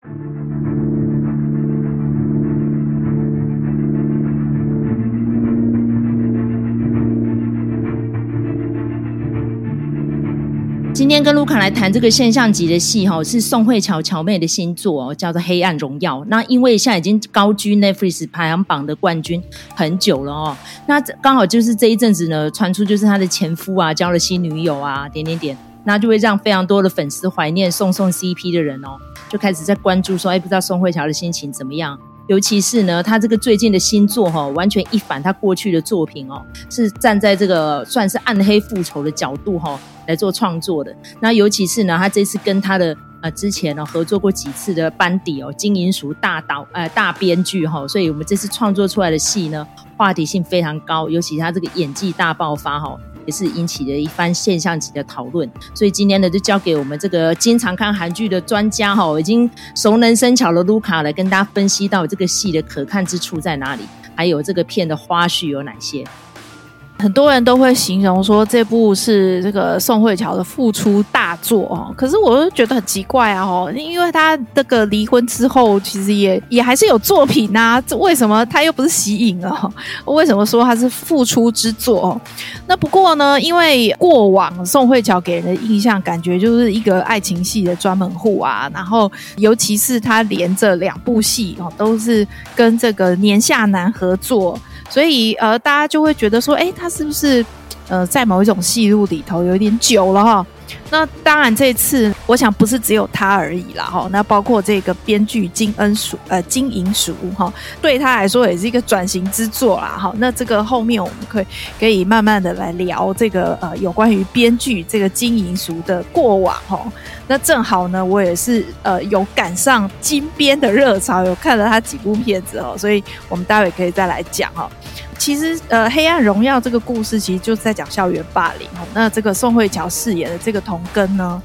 今天跟卢卡来谈这个现象级的戏哈，是宋慧乔乔妹的新作哦，叫做《黑暗荣耀》。那因为现在已经高居 Netflix 排行榜的冠军很久了哦，那刚好就是这一阵子呢，传出就是他的前夫啊交了新女友啊，点点点，那就会让非常多的粉丝怀念宋宋 CP 的人哦，就开始在关注说，哎，不知道宋慧乔的心情怎么样？尤其是呢，他这个最近的新作哈，完全一反他过去的作品哦，是站在这个算是暗黑复仇的角度哈来做创作的。那尤其是呢，他这次跟他的呃之前呢合作过几次的班底哦，金银淑大导呃大编剧哈，所以我们这次创作出来的戏呢，话题性非常高，尤其他这个演技大爆发哈。也是引起了一番现象级的讨论，所以今天呢，就交给我们这个经常看韩剧的专家哈，已经熟能生巧的卢卡来跟大家分析到这个戏的可看之处在哪里，还有这个片的花絮有哪些。很多人都会形容说，这部是这个宋慧乔的复出大作哦，可是我就觉得很奇怪啊哦，因为他这个离婚之后，其实也也还是有作品呐，这为什么他又不是息影啊？为什么说他是复出之作？哦那不过呢，因为过往宋慧乔给人的印象，感觉就是一个爱情戏的专门户啊，然后尤其是他连着两部戏哦，都是跟这个年下男合作。所以，呃，大家就会觉得说，诶，他是不是，呃，在某一种戏路里头有一点久了哈？那当然，这次我想不是只有他而已啦，哈。那包括这个编剧金恩淑，呃，金银淑哈，对他来说也是一个转型之作啦，哈。那这个后面我们可以可以慢慢的来聊这个呃有关于编剧这个金银淑的过往哈。那正好呢，我也是呃有赶上金编的热潮，有看了他几部片子哦，所以我们待会可以再来讲哈。其实，呃，《黑暗荣耀》这个故事其实就是在讲校园霸凌。那这个宋慧乔饰演的这个童根呢，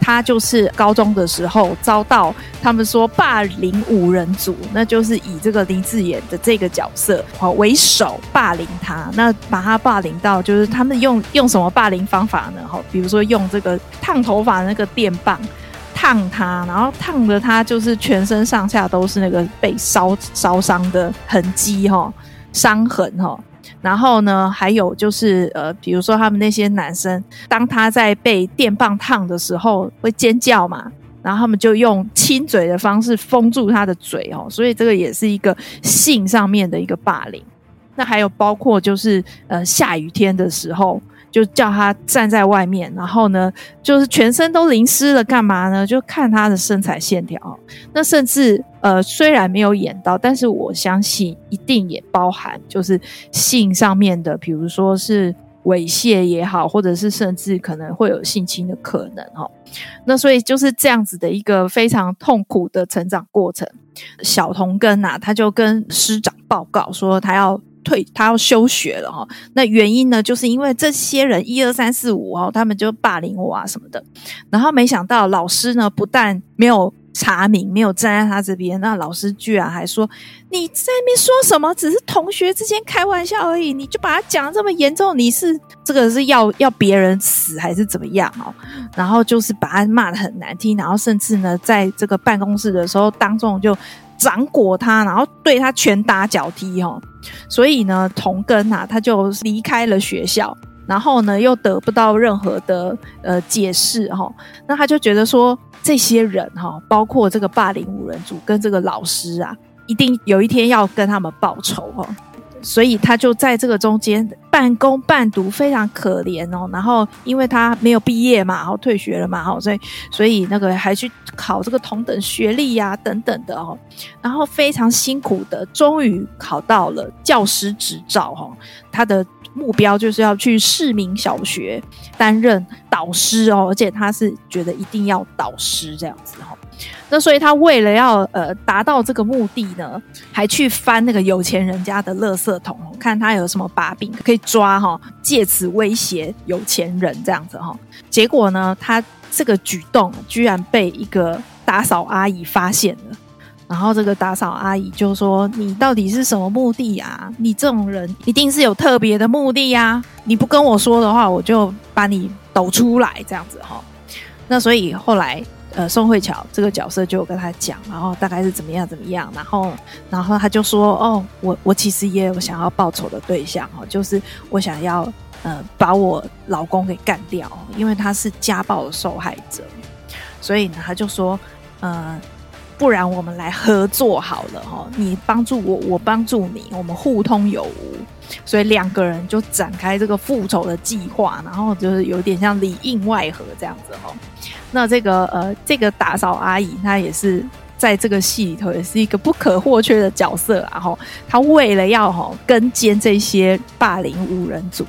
他就是高中的时候遭到他们说霸凌五人组，那就是以这个林智妍的这个角色好为首霸凌他。那把他霸凌到，就是他们用用什么霸凌方法呢？哈，比如说用这个烫头发的那个电棒烫他，然后烫的他就是全身上下都是那个被烧烧伤的痕迹哈。伤痕哈，然后呢，还有就是呃，比如说他们那些男生，当他在被电棒烫的时候会尖叫嘛，然后他们就用亲嘴的方式封住他的嘴哦，所以这个也是一个性上面的一个霸凌。那还有包括就是呃，下雨天的时候。就叫他站在外面，然后呢，就是全身都淋湿了，干嘛呢？就看他的身材线条。那甚至呃，虽然没有演到，但是我相信一定也包含就是性上面的，比如说是猥亵也好，或者是甚至可能会有性侵的可能哈。那所以就是这样子的一个非常痛苦的成长过程。小童根呐，他就跟师长报告说他要。退，他要休学了哈。那原因呢，就是因为这些人一二三四五哦，他们就霸凌我啊什么的。然后没想到老师呢，不但没有查明，没有站在他这边，那老师居然还说：“你在那边说什么？只是同学之间开玩笑而已，你就把他讲的这么严重，你是这个是要要别人死还是怎么样哦？”然后就是把他骂得很难听，然后甚至呢，在这个办公室的时候当众就。掌掴他，然后对他拳打脚踢哦，所以呢，童根啊，他就离开了学校，然后呢，又得不到任何的呃解释哈，那他就觉得说，这些人哈，包括这个霸凌五人组跟这个老师啊，一定有一天要跟他们报仇哈。所以他就在这个中间半工半读，非常可怜哦。然后因为他没有毕业嘛，然后退学了嘛，哈，所以所以那个还去考这个同等学历呀、等等的哦。然后非常辛苦的，终于考到了教师执照哈。他的目标就是要去市民小学担任导师哦，而且他是觉得一定要导师这样子哈。那所以他为了要呃达到这个目的呢，还去翻那个有钱人家的垃圾桶，看他有什么把柄可以抓哈，借此威胁有钱人这样子哈。结果呢，他这个举动居然被一个打扫阿姨发现了，然后这个打扫阿姨就说：“你到底是什么目的啊？你这种人一定是有特别的目的呀！你不跟我说的话，我就把你抖出来这样子哈。”那所以后来。呃，宋慧乔这个角色就跟他讲，然后大概是怎么样怎么样，然后然后他就说，哦，我我其实也有想要报仇的对象哦，就是我想要呃把我老公给干掉，因为他是家暴的受害者，所以呢，他就说，呃，不然我们来合作好了哈，你帮助我，我帮助你，我们互通有无。所以两个人就展开这个复仇的计划，然后就是有点像里应外合这样子哈。那这个呃，这个打扫阿姨她也是在这个戏里头也是一个不可或缺的角色，然后她为了要哈跟监这些霸凌五人组，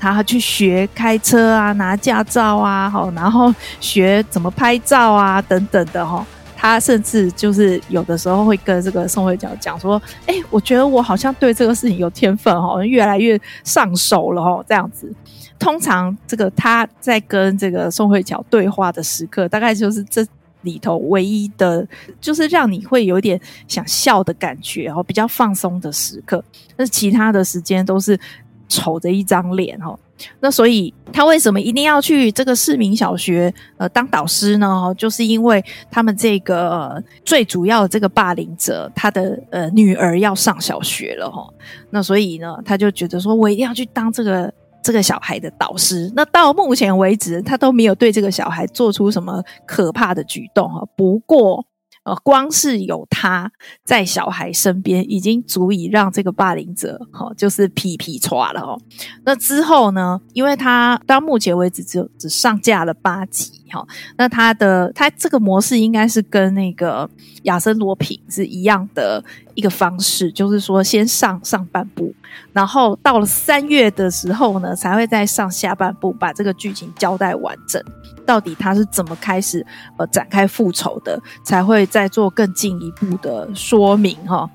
她去学开车啊，拿驾照啊，好，然后学怎么拍照啊等等的哈。他甚至就是有的时候会跟这个宋慧乔讲说：“哎、我觉得我好像对这个事情有天分哦，越来越上手了哦。”这样子，通常这个他在跟这个宋慧乔对话的时刻，大概就是这里头唯一的，就是让你会有点想笑的感觉哦，比较放松的时刻。但是其他的时间都是丑着一张脸哦。那所以他为什么一定要去这个市民小学呃当导师呢？就是因为他们这个、最主要的这个霸凌者，他的呃女儿要上小学了哈。那所以呢，他就觉得说我一定要去当这个这个小孩的导师。那到目前为止，他都没有对这个小孩做出什么可怕的举动哈。不过。呃，光是有他在小孩身边，已经足以让这个霸凌者哈、哦，就是皮皮抓了哦。那之后呢？因为他到目前为止只有只上架了八集哈、哦。那他的他这个模式应该是跟那个亚森罗品是一样的一个方式，就是说先上上半部，然后到了三月的时候呢，才会再上下半部，把这个剧情交代完整。到底他是怎么开始呃展开复仇的，才会再做更进一步的说明哈。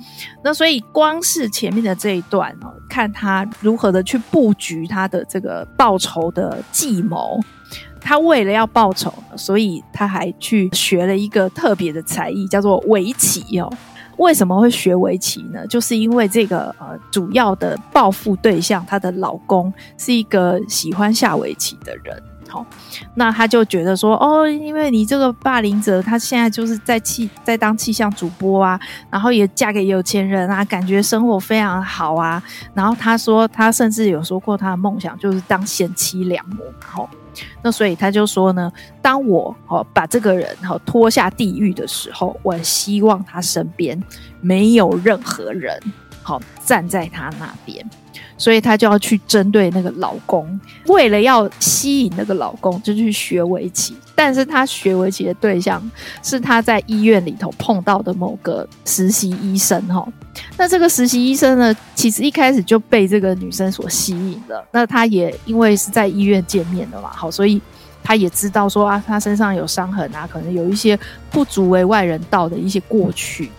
那所以光是前面的这一段哦，看他如何的去布局他的这个报仇的计谋。他为了要报仇，所以他还去学了一个特别的才艺，叫做围棋哦。为什么会学围棋呢？就是因为这个呃主要的报复对象，她的老公是一个喜欢下围棋的人。好，那他就觉得说，哦，因为你这个霸凌者，他现在就是在气在当气象主播啊，然后也嫁给有钱人啊，感觉生活非常好啊。然后他说，他甚至有说过，他的梦想就是当贤妻良母。好，那所以他就说呢，当我哦把这个人好拖下地狱的时候，我希望他身边没有任何人好站在他那边。所以她就要去针对那个老公，为了要吸引那个老公，就去学围棋。但是她学围棋的对象是她在医院里头碰到的某个实习医生哈。那这个实习医生呢，其实一开始就被这个女生所吸引了。那他也因为是在医院见面的嘛，好，所以他也知道说啊，他身上有伤痕啊，可能有一些不足为外人道的一些过去。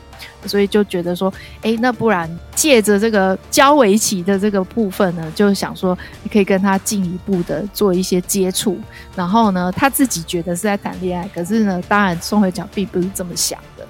所以就觉得说，哎，那不然借着这个教围棋的这个部分呢，就想说你可以跟他进一步的做一些接触。然后呢，他自己觉得是在谈恋爱，可是呢，当然宋慧乔并不是这么想的。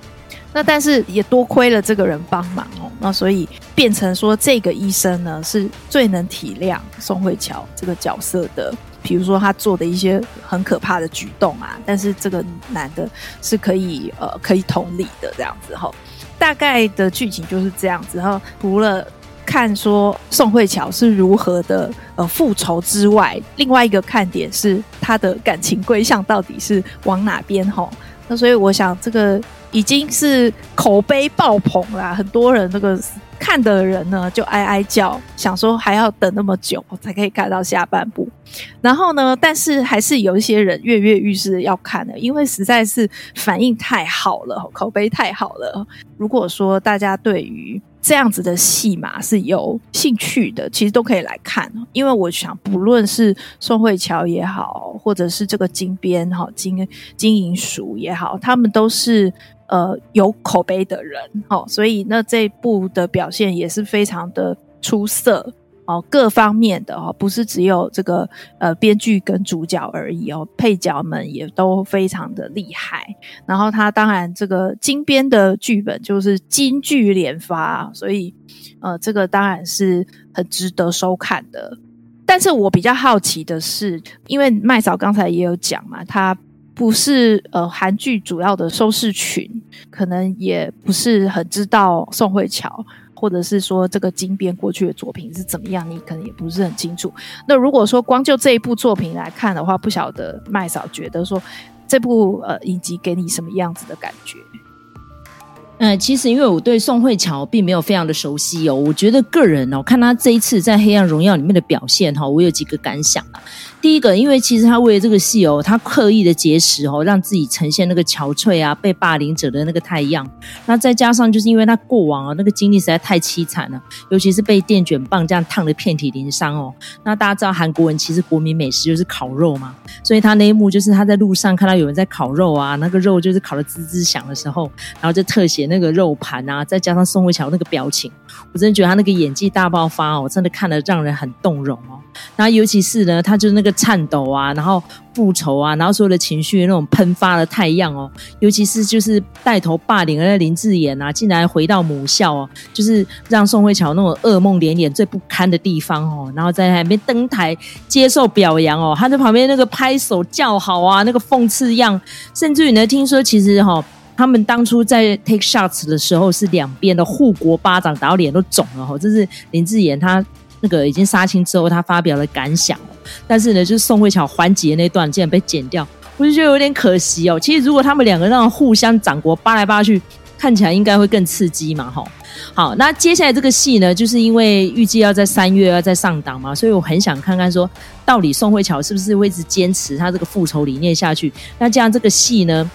那但是也多亏了这个人帮忙哦，那所以变成说这个医生呢是最能体谅宋慧乔这个角色的。比如说他做的一些很可怕的举动啊，但是这个男的是可以呃可以同理的这样子哈。大概的剧情就是这样子，然后除了看说宋慧乔是如何的呃复仇之外，另外一个看点是她的感情归向到底是往哪边吼？那所以我想这个已经是口碑爆棚啦，很多人那个看的人呢就哀哀叫，想说还要等那么久才可以看到下半部。然后呢，但是还是有一些人跃跃欲试要看的，因为实在是反应太好了，口碑太好了。如果说大家对于这样子的戏码是有兴趣的，其实都可以来看。因为我想，不论是宋慧乔也好，或者是这个金边哈金金银淑也好，他们都是呃有口碑的人，哦，所以那这部的表现也是非常的出色。哦，各方面的哦，不是只有这个呃编剧跟主角而已哦，配角们也都非常的厉害。然后他当然这个金编的剧本就是金句连发，所以呃这个当然是很值得收看的。但是我比较好奇的是，因为麦嫂刚才也有讲嘛，他不是呃韩剧主要的收视群，可能也不是很知道宋慧乔，或者是说这个金编过去的作品是怎么样，你可能也不是很清楚。那如果说光就这一部作品来看的话，不晓得麦嫂觉得说这部呃影集给你什么样子的感觉？嗯，其实因为我对宋慧乔并没有非常的熟悉哦，我觉得个人哦，看他这一次在《黑暗荣耀》里面的表现哈，我有几个感想啊。第一个，因为其实他为了这个戏哦，他刻意的节食哦，让自己呈现那个憔悴啊、被霸凌者的那个态样。那再加上就是因为他过往啊那个经历实在太凄惨了，尤其是被电卷棒这样烫的遍体鳞伤哦。那大家知道韩国人其实国民美食就是烤肉嘛，所以他那一幕就是他在路上看到有人在烤肉啊，那个肉就是烤的滋滋响的时候，然后就特写那个肉盘啊，再加上宋慧乔那个表情，我真的觉得他那个演技大爆发哦，真的看得让人很动容哦。然后尤其是呢，他就那个颤抖啊，然后复仇啊，然后所有的情绪那种喷发的太样哦。尤其是就是带头霸凌的林志妍啊，竟然回到母校哦，就是让宋慧乔那种噩梦连连、最不堪的地方哦。然后在那边登台接受表扬哦，他在旁边那个拍手叫好啊，那个讽刺样，甚至于呢，听说其实哈、哦，他们当初在 take shots 的时候是两边的护国巴掌打到脸都肿了哈。这是林志妍他。那个已经杀青之后，他发表了感想，但是呢，就是宋慧乔还节那段竟然被剪掉，我就觉得有点可惜哦。其实如果他们两个让互相掌国扒来扒去，看起来应该会更刺激嘛，吼。好，那接下来这个戏呢，就是因为预计要在三月要再上档嘛，所以我很想看看说，到底宋慧乔是不是会一直坚持他这个复仇理念下去？那这样这个戏呢，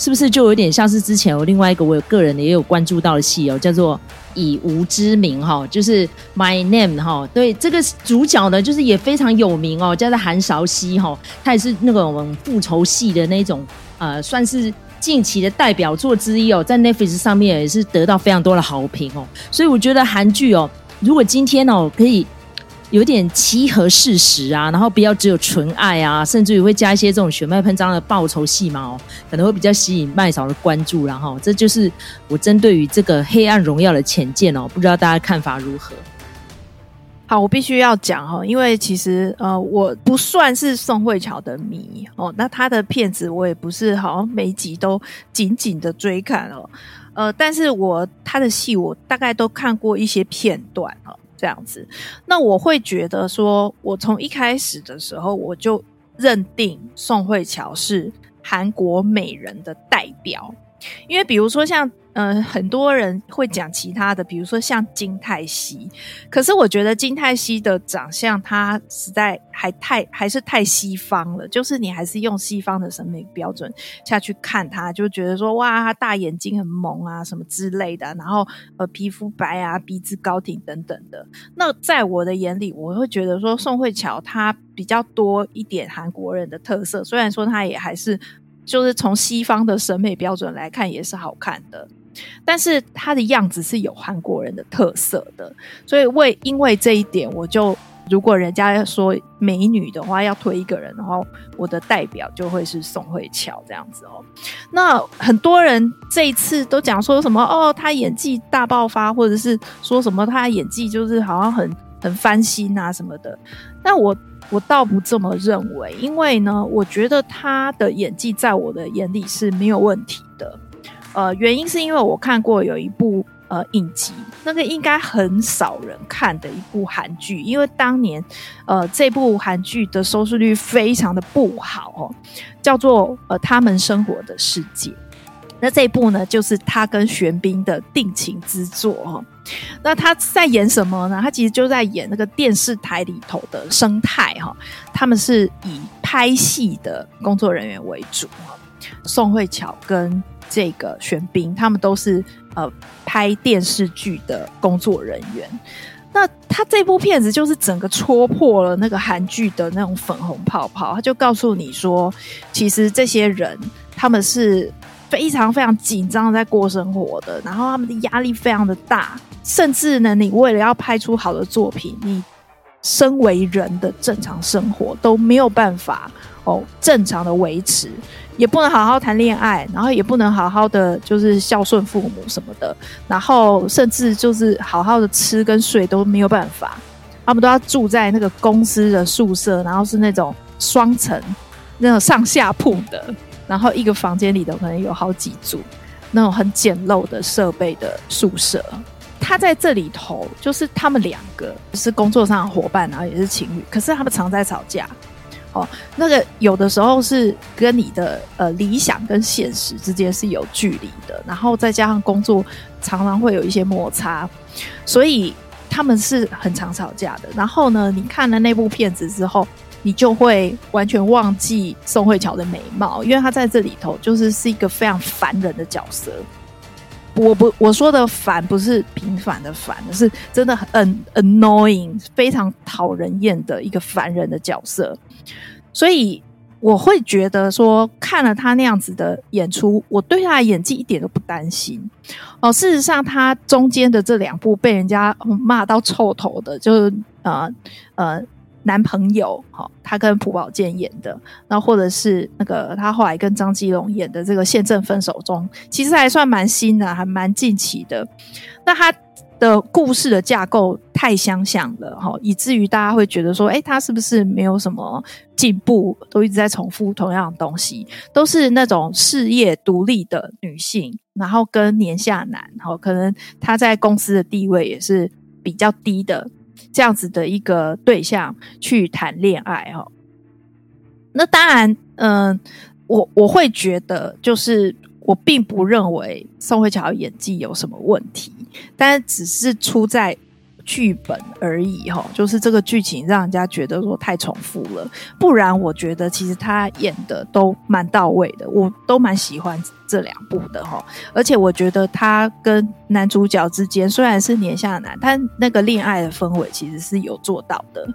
是不是就有点像是之前有另外一个我有个人也有关注到的戏哦，叫做。以吾之名哈，就是 My Name 哈，对，这个主角呢，就是也非常有名哦，叫做韩韶熙哈，他也是那个我们复仇戏的那种呃，算是近期的代表作之一哦，在 Netflix 上面也是得到非常多的好评哦，所以我觉得韩剧哦，如果今天哦可以。有点契合事实啊，然后不要只有纯爱啊，甚至于会加一些这种血脉喷张的报仇戏嘛哦，可能会比较吸引麦嫂的关注，然后这就是我针对于这个《黑暗荣耀》的浅见哦，不知道大家看法如何？好，我必须要讲哈，因为其实呃，我不算是宋慧乔的迷哦，那他的片子我也不是好像每集都紧紧的追看哦，呃，但是我他的戏我大概都看过一些片段哦。这样子，那我会觉得说，我从一开始的时候我就认定宋慧乔是韩国美人的代表，因为比如说像。嗯、很多人会讲其他的，比如说像金泰熙，可是我觉得金泰熙的长相，他实在还太还是太西方了，就是你还是用西方的审美标准下去看他，就觉得说哇，他大眼睛很萌啊，什么之类的，然后呃皮肤白啊，鼻子高挺等等的。那在我的眼里，我会觉得说宋慧乔她比较多一点韩国人的特色，虽然说她也还是就是从西方的审美标准来看也是好看的。但是她的样子是有韩国人的特色的，所以为因为这一点，我就如果人家说美女的话，要推一个人的话，我的代表就会是宋慧乔这样子哦。那很多人这一次都讲说什么哦，她演技大爆发，或者是说什么她演技就是好像很很翻新啊什么的。但我我倒不这么认为，因为呢，我觉得她的演技在我的眼里是没有问题的。呃，原因是因为我看过有一部呃影集，那个应该很少人看的一部韩剧，因为当年呃这部韩剧的收视率非常的不好哦，叫做呃他们生活的世界。那这一部呢，就是他跟玄彬的定情之作哦。那他在演什么呢？他其实就在演那个电视台里头的生态哈，他们是以拍戏的工作人员为主，宋慧乔跟。这个玄彬，他们都是呃拍电视剧的工作人员。那他这部片子就是整个戳破了那个韩剧的那种粉红泡泡。他就告诉你说，其实这些人他们是非常非常紧张在过生活的，然后他们的压力非常的大，甚至呢，你为了要拍出好的作品，你身为人的正常生活都没有办法哦正常的维持。也不能好好谈恋爱，然后也不能好好的就是孝顺父母什么的，然后甚至就是好好的吃跟睡都没有办法，他们都要住在那个公司的宿舍，然后是那种双层、那种上下铺的，然后一个房间里头可能有好几组那种很简陋的设备的宿舍。他在这里头，就是他们两个是工作上的伙伴，然后也是情侣，可是他们常在吵架。哦，那个有的时候是跟你的呃理想跟现实之间是有距离的，然后再加上工作常常会有一些摩擦，所以他们是很常吵架的。然后呢，你看了那部片子之后，你就会完全忘记宋慧乔的美貌，因为她在这里头就是是一个非常烦人的角色。我不我说的烦不是平凡的烦，是真的很 annoying，非常讨人厌的一个烦人的角色。所以我会觉得说，看了他那样子的演出，我对他的演技一点都不担心。哦，事实上，他中间的这两部被人家骂到臭头的，就是呃呃。男朋友，好，他跟朴宝剑演的，那或者是那个他后来跟张基龙演的这个《现正分手中》，其实还算蛮新的，还蛮近期的。那他的故事的架构太相像了，哈，以至于大家会觉得说，诶，他是不是没有什么进步，都一直在重复同样的东西，都是那种事业独立的女性，然后跟年下男，哈，可能他在公司的地位也是比较低的。这样子的一个对象去谈恋爱哈，那当然，嗯、我我会觉得，就是我并不认为宋慧乔演技有什么问题，但只是出在。剧本而已哈，就是这个剧情让人家觉得说太重复了，不然我觉得其实他演的都蛮到位的，我都蛮喜欢这两部的哈。而且我觉得他跟男主角之间虽然是年下男，但那个恋爱的氛围其实是有做到的，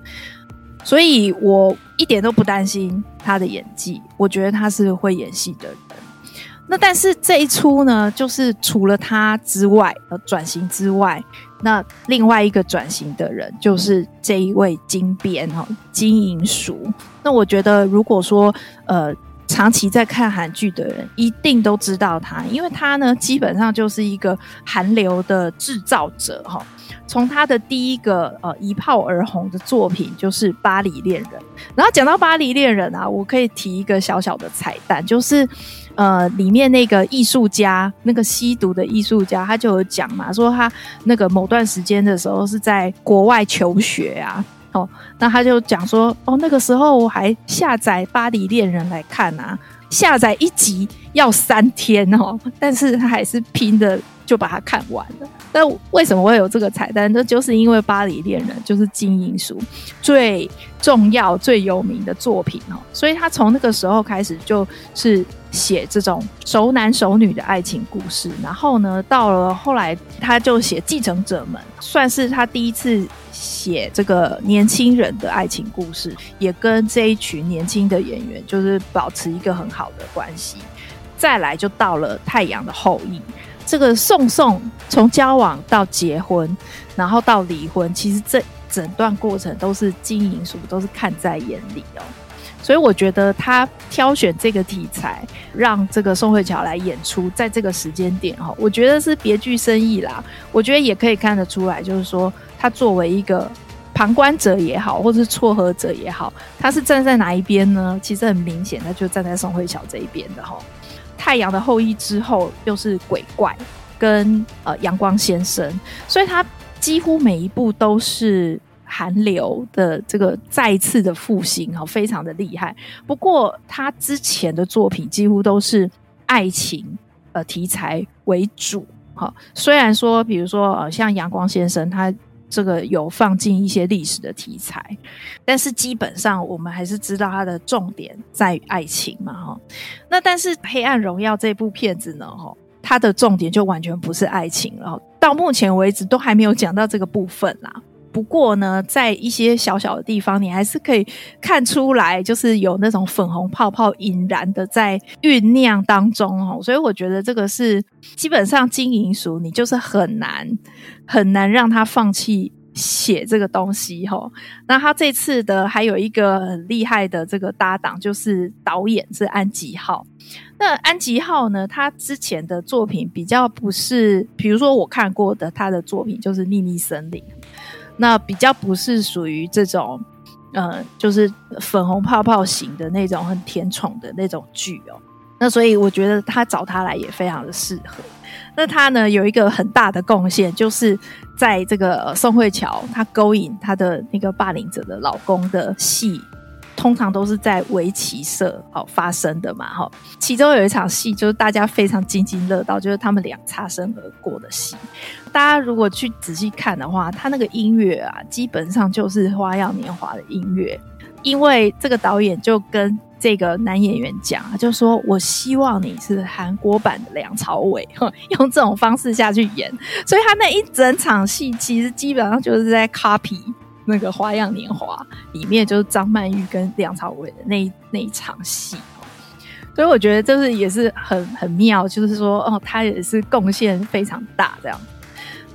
所以我一点都不担心他的演技，我觉得他是会演戏的。那但是这一出呢，就是除了他之外，呃，转型之外，那另外一个转型的人就是这一位金编哈金银淑。那我觉得，如果说呃长期在看韩剧的人，一定都知道他，因为他呢基本上就是一个韩流的制造者哈。从他的第一个呃一炮而红的作品就是《巴黎恋人》，然后讲到《巴黎恋人》啊，我可以提一个小小的彩蛋，就是。呃，里面那个艺术家，那个吸毒的艺术家，他就有讲嘛，说他那个某段时间的时候是在国外求学啊，哦，那他就讲说，哦，那个时候我还下载《巴黎恋人》来看啊，下载一集要三天哦，但是他还是拼的就把它看完了。那为什么会有这个彩蛋？那就是因为《巴黎恋人》就是金银淑最重要、最有名的作品哦，所以他从那个时候开始就是写这种熟男熟女的爱情故事。然后呢，到了后来他就写《继承者们》，算是他第一次写这个年轻人的爱情故事，也跟这一群年轻的演员就是保持一个很好的关系。再来就到了《太阳的后裔》。这个宋宋从交往到结婚，然后到离婚，其实这整段过程都是金银淑都是看在眼里哦。所以我觉得他挑选这个题材，让这个宋慧乔来演出，在这个时间点哈，我觉得是别具深意啦。我觉得也可以看得出来，就是说他作为一个旁观者也好，或者是撮合者也好，他是站在哪一边呢？其实很明显，他就站在宋慧乔这一边的哈。太阳的后裔之后又是鬼怪跟呃阳光先生，所以他几乎每一部都是韩流的这个再次的复兴哈，非常的厉害。不过他之前的作品几乎都是爱情呃题材为主哈，虽然说比如说呃像阳光先生他。这个有放进一些历史的题材，但是基本上我们还是知道它的重点在于爱情嘛，哈。那但是《黑暗荣耀》这部片子呢，哈，它的重点就完全不是爱情了，到目前为止都还没有讲到这个部分啦。不过呢，在一些小小的地方，你还是可以看出来，就是有那种粉红泡泡引燃的在酝酿当中哦。所以我觉得这个是基本上金银淑，你就是很难很难让他放弃写这个东西哈。那他这次的还有一个很厉害的这个搭档，就是导演是安吉浩。那安吉浩呢，他之前的作品比较不是，比如说我看过的他的作品就是《秘密森林》。那比较不是属于这种，嗯，就是粉红泡泡型的那种很甜宠的那种剧哦。那所以我觉得他找他来也非常的适合。那他呢有一个很大的贡献，就是在这个宋慧乔她勾引她的那个霸凌者的老公的戏，通常都是在围棋社哦发生的嘛哈。其中有一场戏就是大家非常津津乐道，就是他们俩擦身而过的戏。大家如果去仔细看的话，他那个音乐啊，基本上就是《花样年华》的音乐，因为这个导演就跟。这个男演员讲，就说我希望你是韩国版的梁朝伟，用这种方式下去演，所以他那一整场戏其实基本上就是在 copy 那个《花样年华》里面，就是张曼玉跟梁朝伟的那那一场戏。所以我觉得这是也是很很妙，就是说哦，他也是贡献非常大这样。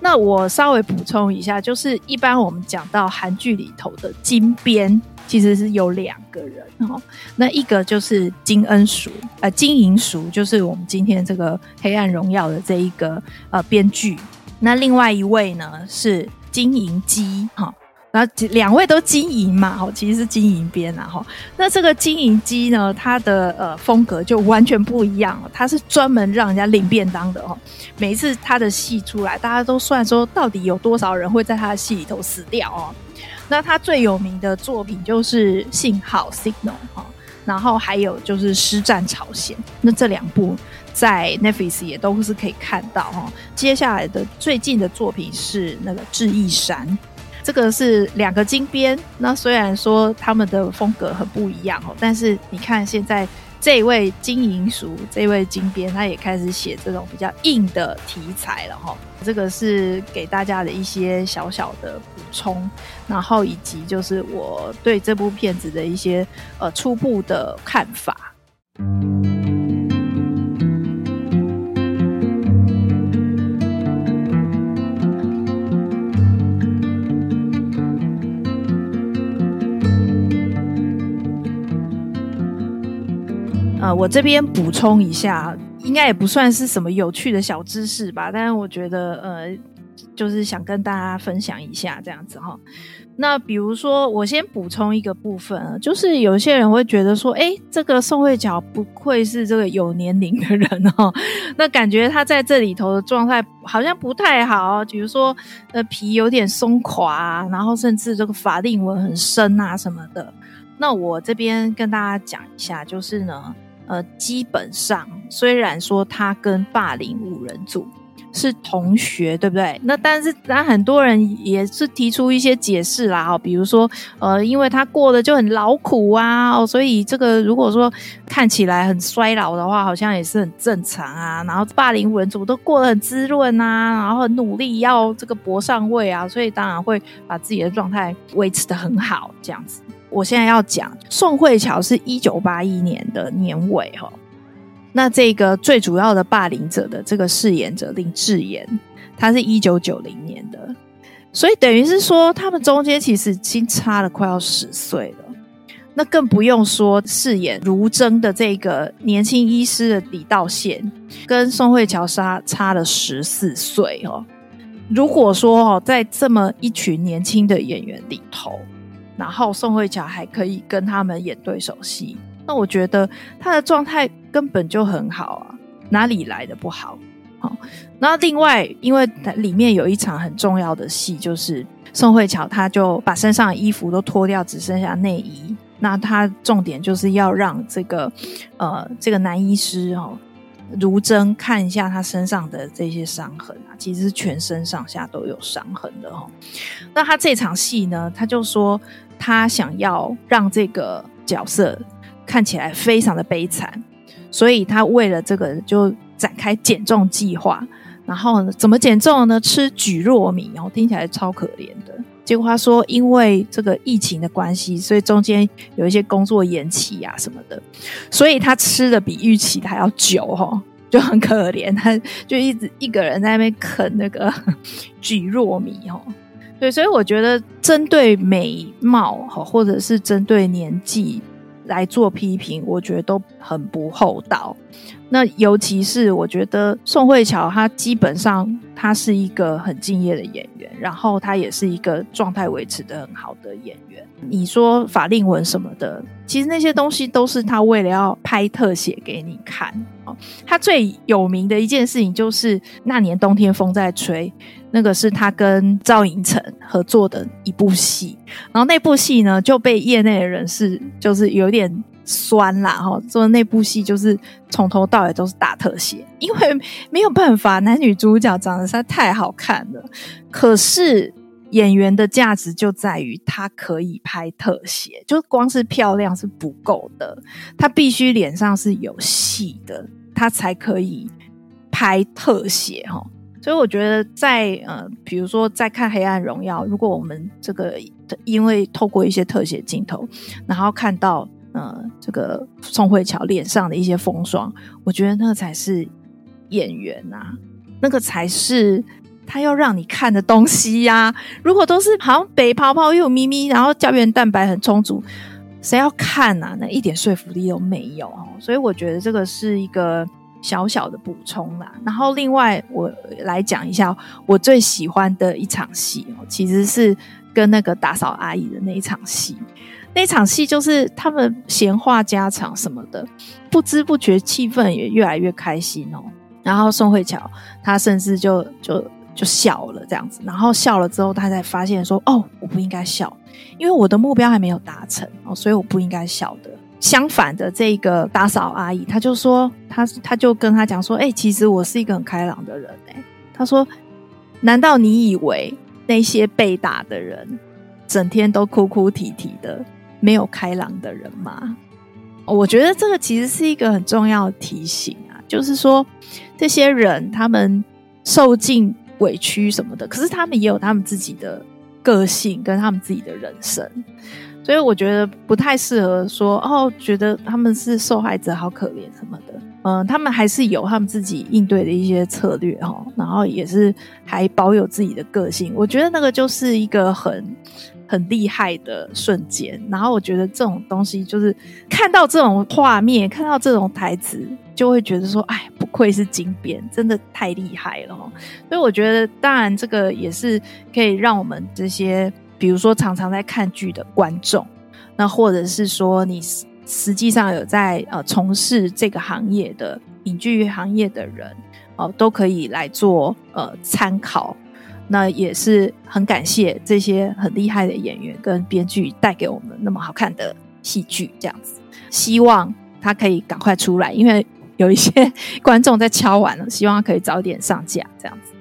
那我稍微补充一下，就是一般我们讲到韩剧里头的金编。其实是有两个人哦，那一个就是金恩淑，呃，金银淑就是我们今天这个《黑暗荣耀》的这一个呃编剧，那另外一位呢是金银姬哈，然后两位都金银嘛，哈，其实是金银编啊，哈，那这个金银机呢，它的呃风格就完全不一样，它是专门让人家领便当的哦，每一次他的戏出来，大家都算说到底有多少人会在他的戏里头死掉哦。那他最有名的作品就是《信号》（Signal） 哈，然后还有就是《师战朝鲜》。那这两部在 Netflix 也都是可以看到哈。接下来的最近的作品是那个《智异山》，这个是两个金边。那虽然说他们的风格很不一样哦，但是你看现在。这位金银淑，这位金边，他也开始写这种比较硬的题材了哈。这个是给大家的一些小小的补充，然后以及就是我对这部片子的一些呃初步的看法。我这边补充一下，应该也不算是什么有趣的小知识吧，但是我觉得，呃，就是想跟大家分享一下这样子哈。那比如说，我先补充一个部分，就是有些人会觉得说，哎，这个宋慧乔不愧是这个有年龄的人哦，那感觉他在这里头的状态好像不太好，比如说，呃，皮有点松垮，然后甚至这个法令纹很深啊什么的。那我这边跟大家讲一下，就是呢。呃，基本上虽然说他跟霸凌五人组是同学，对不对？那但是，但很多人也是提出一些解释啦，哦，比如说，呃，因为他过得就很劳苦啊，哦，所以这个如果说看起来很衰老的话，好像也是很正常啊。然后霸凌五人组都过得很滋润啊，然后很努力要这个搏上位啊，所以当然会把自己的状态维持得很好，这样子。我现在要讲宋慧乔是一九八一年的年尾哈，那这个最主要的霸凌者的这个饰演者林智妍，他是一九九零年的，所以等于是说他们中间其实已经差了快要十岁了。那更不用说饰演如真的这个年轻医师的李道宪，跟宋慧乔差差了十四岁哦。如果说哦，在这么一群年轻的演员里头，然后宋慧乔还可以跟他们演对手戏，那我觉得他的状态根本就很好啊，哪里来的不好？好，那另外，因为里面有一场很重要的戏，就是宋慧乔她就把身上的衣服都脱掉，只剩下内衣。那他重点就是要让这个呃这个男医师哦，如真看一下他身上的这些伤痕啊，其实全身上下都有伤痕的哦。那他这场戏呢，他就说。他想要让这个角色看起来非常的悲惨，所以他为了这个就展开减重计划。然后呢，怎么减重呢？吃蒟蒻米然哦，听起来超可怜的。结果他说，因为这个疫情的关系，所以中间有一些工作延期啊什么的，所以他吃的比预期还要久哦，就很可怜。他就一直一个人在那边啃那个 蒟蒻米哦。对，所以我觉得针对美貌哈，或者是针对年纪来做批评，我觉得都很不厚道。那尤其是我觉得宋慧乔，她基本上她是一个很敬业的演员，然后她也是一个状态维持得很好的演员。你说法令纹什么的，其实那些东西都是她为了要拍特写给你看。她最有名的一件事情就是那年冬天风在吹，那个是他跟赵寅成合作的一部戏，然后那部戏呢就被业内的人士就是有点。酸啦，哈，做那部戏就是从头到尾都是大特写，因为没有办法，男女主角长得实在太好看了。可是演员的价值就在于他可以拍特写，就光是漂亮是不够的，他必须脸上是有戏的，他才可以拍特写，哈。所以我觉得在呃，比如说在看《黑暗荣耀》，如果我们这个因为透过一些特写镜头，然后看到。呃，这个宋慧乔脸上的一些风霜，我觉得那个才是演员呐、啊，那个才是他要让你看的东西呀、如果都是好像白泡泡又咪咪，然后胶原蛋白很充足，谁要看啊？那一点说服力都没有。所以我觉得这个是一个小小的补充啦。然后另外我来讲一下我最喜欢的一场戏哦，其实是跟那个打扫阿姨的那一场戏。那场戏就是他们闲话家常什么的，不知不觉气氛也越来越开心哦。然后宋慧乔她甚至就就就笑了这样子，然后笑了之后，她才发现说：“哦，我不应该笑，因为我的目标还没有达成哦，所以我不应该笑的。”相反的，这个打扫阿姨，她就说：“她她就跟他讲说，哎、其实我是一个很开朗的人。”哎，她说：“难道你以为那些被打的人整天都哭哭啼啼的？”没有开朗的人吗？我觉得这个其实是一个很重要的提醒啊，就是说这些人他们受尽委屈什么的，可是他们也有他们自己的个性跟他们自己的人生，所以我觉得不太适合说哦，觉得他们是受害者，好可怜什么的。嗯，他们还是有他们自己应对的一些策略哈，然后也是还保有自己的个性。我觉得那个就是一个很。很厉害的瞬间，然后我觉得这种东西就是看到这种画面，看到这种台词，就会觉得说，哎，不愧是金编，真的太厉害了。所以我觉得，当然这个也是可以让我们这些，比如说常常在看剧的观众，那或者是说你实际上有在呃从事这个行业的影剧行业的人，哦、呃，都可以来做呃参考。那也是很感谢这些很厉害的演员跟编剧带给我们那么好看的戏剧，这样子。希望他可以赶快出来，因为有一些观众在敲碗了，希望他可以早点上架，这样子。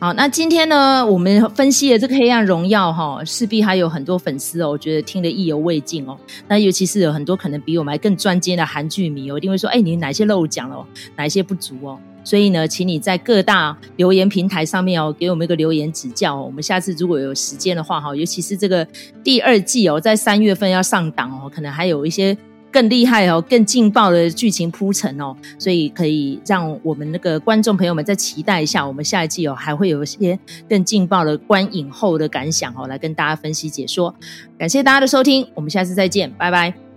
好，那今天呢，我们分析了这个《黑暗荣耀》哈，势必还有很多粉丝哦，我觉得听得意犹未尽哦。那尤其是有很多可能比我们还更专精的韩剧迷哦，一定会说：哎，你哪些漏讲了，哪一些不足哦？所以呢，请你在各大留言平台上面哦，给我们一个留言指教。我们下次如果有时间的话哈，尤其是这个第二季哦，在三月份要上档哦，可能还有一些更厉害哦、更劲爆的剧情铺陈哦，所以可以让我们那个观众朋友们再期待一下，我们下一季哦还会有一些更劲爆的观影后的感想哦，来跟大家分析解说。感谢大家的收听，我们下次再见，拜拜。